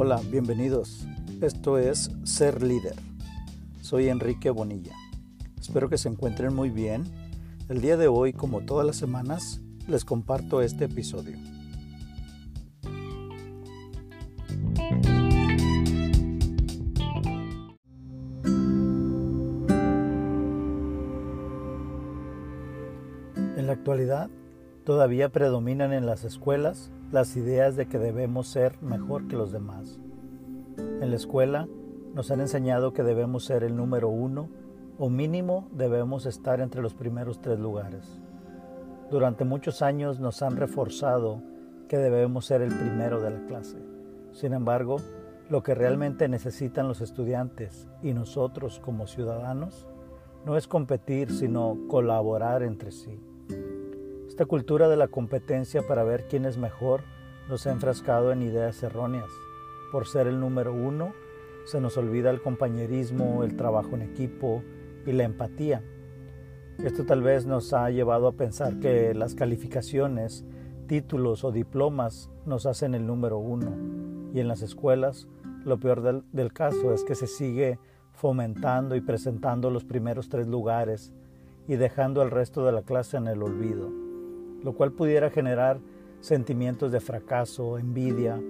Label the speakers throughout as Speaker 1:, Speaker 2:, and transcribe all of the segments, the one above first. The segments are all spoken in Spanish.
Speaker 1: Hola, bienvenidos. Esto es Ser Líder. Soy Enrique Bonilla. Espero que se encuentren muy bien. El día de hoy, como todas las semanas, les comparto este episodio. En la actualidad, todavía predominan en las escuelas las ideas de que debemos ser mejor que los demás. En la escuela nos han enseñado que debemos ser el número uno o mínimo debemos estar entre los primeros tres lugares. Durante muchos años nos han reforzado que debemos ser el primero de la clase. Sin embargo, lo que realmente necesitan los estudiantes y nosotros como ciudadanos no es competir, sino colaborar entre sí. Esta cultura de la competencia para ver quién es mejor nos ha enfrascado en ideas erróneas. Por ser el número uno, se nos olvida el compañerismo, el trabajo en equipo y la empatía. Esto tal vez nos ha llevado a pensar que las calificaciones, títulos o diplomas nos hacen el número uno. Y en las escuelas, lo peor del, del caso es que se sigue fomentando y presentando los primeros tres lugares y dejando al resto de la clase en el olvido, lo cual pudiera generar sentimientos de fracaso, envidia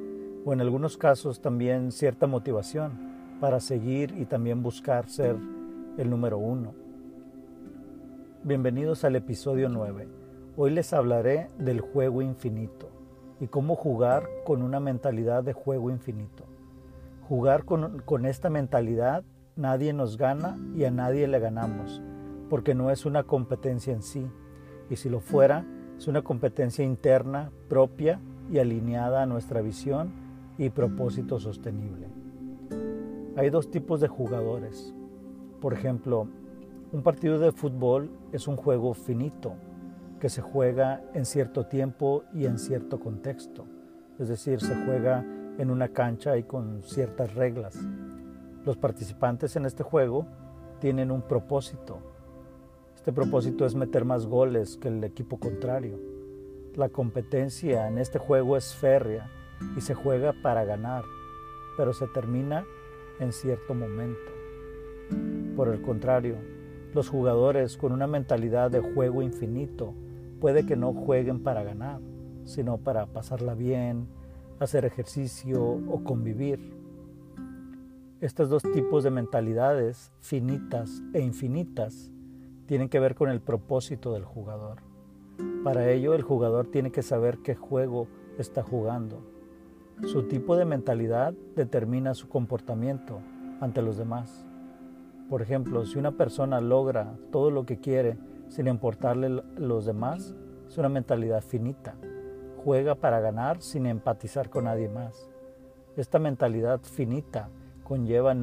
Speaker 1: o en algunos casos también cierta motivación para seguir y también buscar ser el número uno. Bienvenidos al episodio 9. Hoy les hablaré del juego infinito y cómo jugar con una mentalidad de juego infinito. Jugar con, con esta mentalidad nadie nos gana y a nadie le ganamos, porque no es una competencia en sí, y si lo fuera, es una competencia interna, propia y alineada a nuestra visión y propósito sostenible. Hay dos tipos de jugadores. Por ejemplo, un partido de fútbol es un juego finito que se juega en cierto tiempo y en cierto contexto. Es decir, se juega en una cancha y con ciertas reglas. Los participantes en este juego tienen un propósito, este propósito es meter más goles que el equipo contrario. La competencia en este juego es férrea y se juega para ganar, pero se termina en cierto momento. Por el contrario, los jugadores con una mentalidad de juego infinito puede que no jueguen para ganar, sino para pasarla bien, hacer ejercicio o convivir. Estos dos tipos de mentalidades, finitas e infinitas, tienen que ver con el propósito del jugador. Para ello el jugador tiene que saber qué juego está jugando. Su tipo de mentalidad determina su comportamiento ante los demás. Por ejemplo, si una persona logra todo lo que quiere sin importarle los demás, es una mentalidad finita. Juega para ganar sin empatizar con nadie más. Esta mentalidad finita conlleva,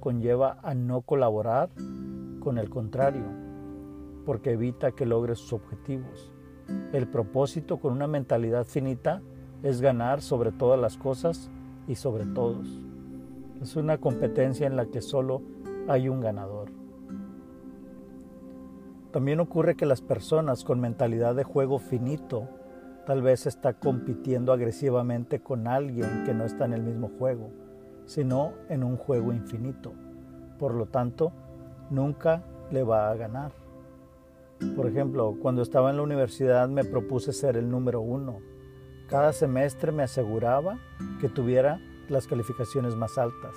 Speaker 1: conlleva a no colaborar con el contrario, porque evita que logre sus objetivos. El propósito con una mentalidad finita es ganar sobre todas las cosas y sobre todos. Es una competencia en la que solo hay un ganador. También ocurre que las personas con mentalidad de juego finito tal vez está compitiendo agresivamente con alguien que no está en el mismo juego, sino en un juego infinito. Por lo tanto, nunca le va a ganar. Por ejemplo, cuando estaba en la universidad me propuse ser el número uno. Cada semestre me aseguraba que tuviera las calificaciones más altas.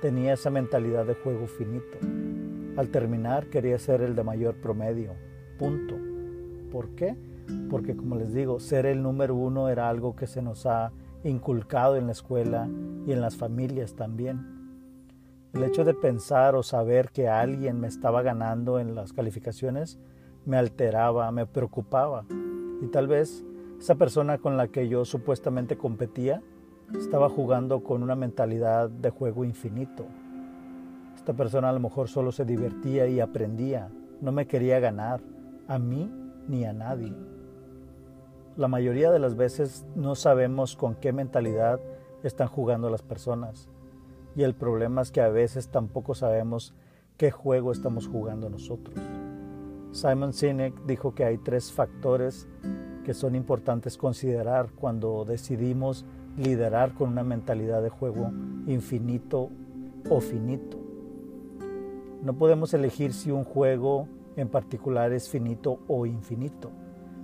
Speaker 1: Tenía esa mentalidad de juego finito. Al terminar quería ser el de mayor promedio. Punto. ¿Por qué? Porque como les digo, ser el número uno era algo que se nos ha inculcado en la escuela y en las familias también. El hecho de pensar o saber que alguien me estaba ganando en las calificaciones me alteraba, me preocupaba. Y tal vez esa persona con la que yo supuestamente competía estaba jugando con una mentalidad de juego infinito. Esta persona a lo mejor solo se divertía y aprendía, no me quería ganar, a mí ni a nadie. La mayoría de las veces no sabemos con qué mentalidad están jugando las personas y el problema es que a veces tampoco sabemos qué juego estamos jugando nosotros. Simon Sinek dijo que hay tres factores que son importantes considerar cuando decidimos liderar con una mentalidad de juego infinito o finito. No podemos elegir si un juego en particular es finito o infinito,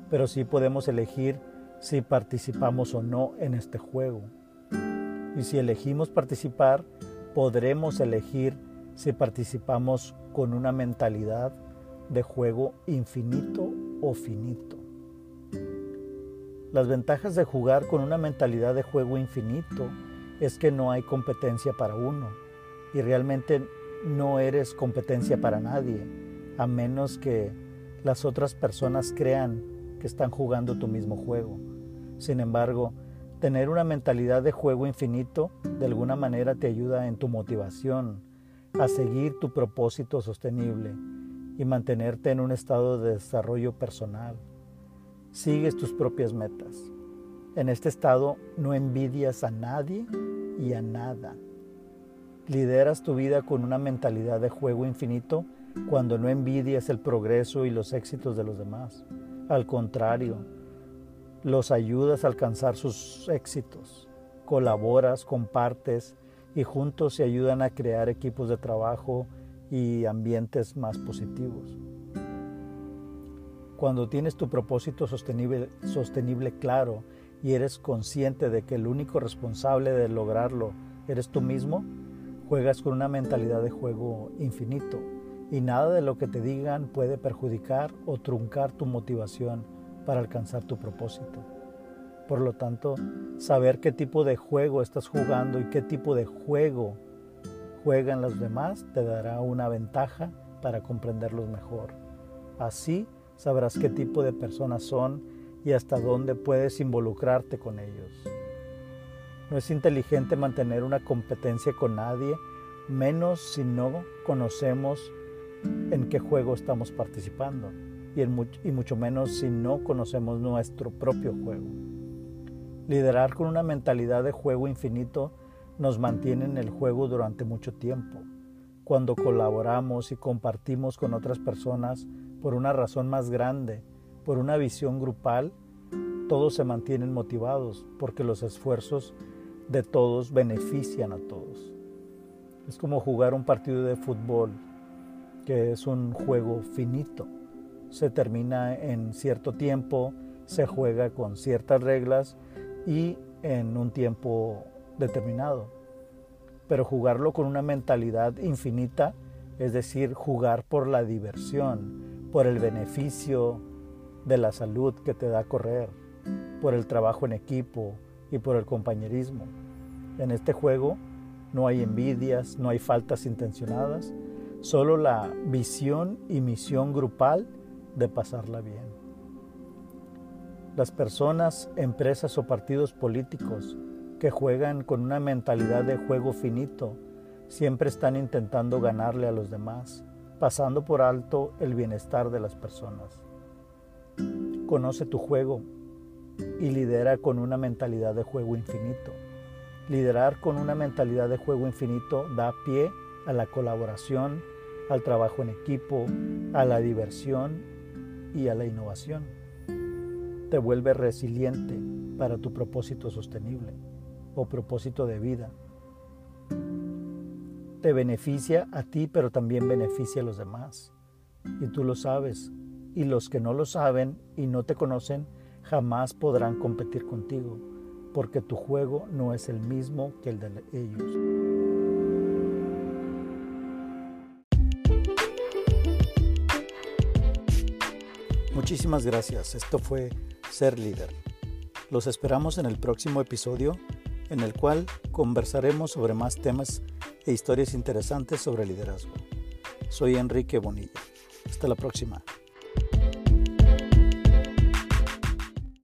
Speaker 1: pero sí podemos elegir si participamos o no en este juego. Y si elegimos participar, podremos elegir si participamos con una mentalidad de juego infinito o finito. Las ventajas de jugar con una mentalidad de juego infinito es que no hay competencia para uno y realmente no eres competencia para nadie, a menos que las otras personas crean que están jugando tu mismo juego. Sin embargo, tener una mentalidad de juego infinito de alguna manera te ayuda en tu motivación a seguir tu propósito sostenible y mantenerte en un estado de desarrollo personal. Sigues tus propias metas. En este estado no envidias a nadie y a nada. Lideras tu vida con una mentalidad de juego infinito cuando no envidias el progreso y los éxitos de los demás. Al contrario, los ayudas a alcanzar sus éxitos. Colaboras, compartes y juntos se ayudan a crear equipos de trabajo y ambientes más positivos. Cuando tienes tu propósito sostenible, claro y eres consciente de que el único responsable de lograrlo eres tú mismo, Juegas con una mentalidad de juego infinito y nada de lo que te digan puede perjudicar o truncar tu motivación para alcanzar tu propósito. Por lo tanto, saber qué tipo de juego estás jugando y qué tipo de juego juegan los demás te dará una ventaja para comprenderlos mejor. Así sabrás qué tipo de personas son y hasta dónde puedes involucrarte con ellos. No es inteligente mantener una competencia con nadie, menos si no conocemos en qué juego estamos participando y, mucho menos si no conocemos nuestro propio juego. Liderar con una mentalidad de juego infinito nos mantiene en el juego durante mucho tiempo. Cuando colaboramos y compartimos con otras personas por una razón más grande, por una visión grupal, todos se mantienen motivados porque los esfuerzos de todos benefician a todos. Es como jugar un partido de fútbol, que es un juego finito. Se termina en cierto tiempo, se juega con ciertas reglas y en un tiempo determinado. Pero jugarlo con una mentalidad infinita, es decir, jugar por la diversión, por el beneficio de la salud que te da correr, por el trabajo en equipo, y por el compañerismo. En este juego no hay envidias, no hay faltas intencionadas, solo la visión y misión grupal de pasarla bien. Las personas, empresas o partidos políticos que juegan con una mentalidad de juego finito siempre están intentando ganarle a los demás, pasando por alto el bienestar de las personas. Conoce tu juego y lidera con una mentalidad de juego infinito. Liderar con una mentalidad de juego infinito da pie a la colaboración, al trabajo en equipo, a la diversión y a la innovación. Te vuelve resiliente para tu propósito sostenible o propósito de vida. Te beneficia a ti, pero también beneficia a los demás. Y tú lo sabes. Y los que no lo saben y no te conocen, jamás podrán competir contigo, porque tu juego no es el mismo que el de ellos. Muchísimas gracias. Esto fue Ser Líder. Los esperamos en el próximo episodio en el cual conversaremos sobre más temas e historias interesantes sobre liderazgo. Soy Enrique Bonilla. Hasta la próxima.